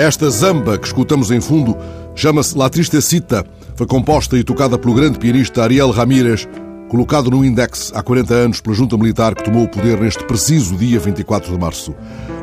Esta zamba que escutamos em fundo chama-se La Tristecita. Foi composta e tocada pelo grande pianista Ariel Ramírez, colocado no Index há 40 anos pela junta militar que tomou o poder neste preciso dia 24 de março.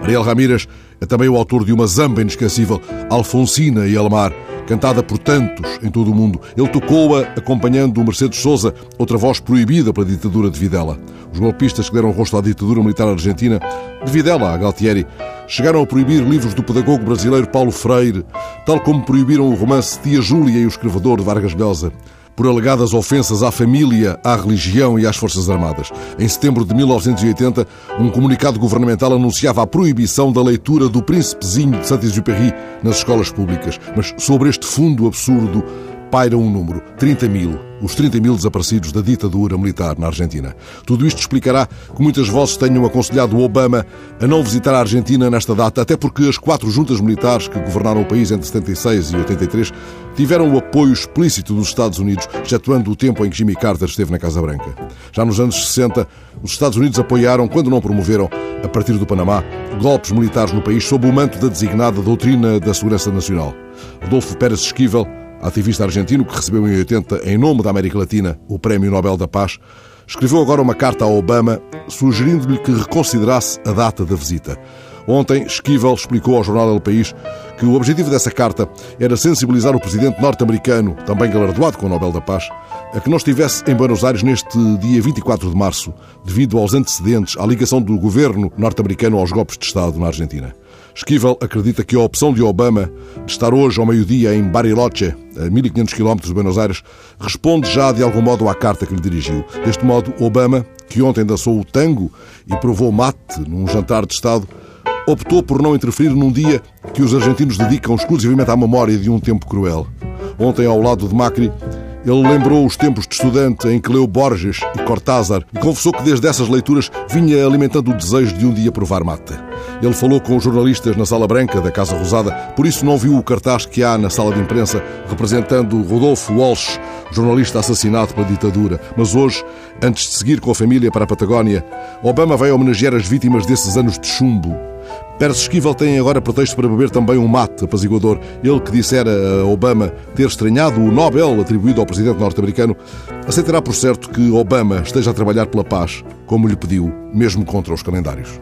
Ariel Ramírez é também o autor de uma zamba inesquecível, Alfonsina e Almar, cantada por tantos em todo o mundo. Ele tocou-a acompanhando o Mercedes Souza, outra voz proibida pela ditadura de Videla. Os golpistas que deram rosto à ditadura militar argentina, de Videla a Galtieri, chegaram a proibir livros do pedagogo brasileiro Paulo Freire, tal como proibiram o romance Tia Júlia e o escrevador de Vargas Llosa por alegadas ofensas à família, à religião e às Forças Armadas. Em setembro de 1980, um comunicado governamental anunciava a proibição da leitura do Príncipezinho de Saint-Exupéry nas escolas públicas. Mas sobre este fundo absurdo paira um número: 30 mil os 30 mil desaparecidos da ditadura militar na Argentina. Tudo isto explicará que muitas vozes tenham aconselhado Obama a não visitar a Argentina nesta data, até porque as quatro juntas militares que governaram o país entre 76 e 83 tiveram o apoio explícito dos Estados Unidos, excetuando o tempo em que Jimmy Carter esteve na Casa Branca. Já nos anos 60, os Estados Unidos apoiaram, quando não promoveram, a partir do Panamá, golpes militares no país sob o manto da designada Doutrina da Segurança Nacional. Adolfo Pérez Esquivel ativista argentino que recebeu em 80, em nome da América Latina, o Prémio Nobel da Paz, escreveu agora uma carta a Obama sugerindo-lhe que reconsiderasse a data da visita. Ontem, Esquivel explicou ao jornal El País que o objetivo dessa carta era sensibilizar o presidente norte-americano, também galardoado com o Nobel da Paz, a que não estivesse em Buenos Aires neste dia 24 de março, devido aos antecedentes à ligação do governo norte-americano aos golpes de Estado na Argentina. Esquivel acredita que a opção de Obama de estar hoje ao meio-dia em Bariloche, a 1500 km de Buenos Aires, responde já de algum modo à carta que lhe dirigiu. Deste modo, Obama, que ontem dançou o tango e provou mate num jantar de Estado, optou por não interferir num dia que os argentinos dedicam exclusivamente à memória de um tempo cruel. Ontem, ao lado de Macri, ele lembrou os tempos de estudante em que leu Borges e Cortázar e confessou que desde essas leituras vinha alimentando o desejo de um dia provar mate. Ele falou com os jornalistas na Sala Branca da Casa Rosada, por isso não viu o cartaz que há na sala de imprensa representando Rodolfo Walsh, jornalista assassinado pela ditadura. Mas hoje, antes de seguir com a família para a Patagónia, Obama vai homenagear as vítimas desses anos de chumbo Pérez Esquivel tem agora pretexto para beber também um mate apaziguador. Ele que dissera a Obama ter estranhado o Nobel atribuído ao presidente norte-americano, aceitará por certo que Obama esteja a trabalhar pela paz, como lhe pediu, mesmo contra os calendários.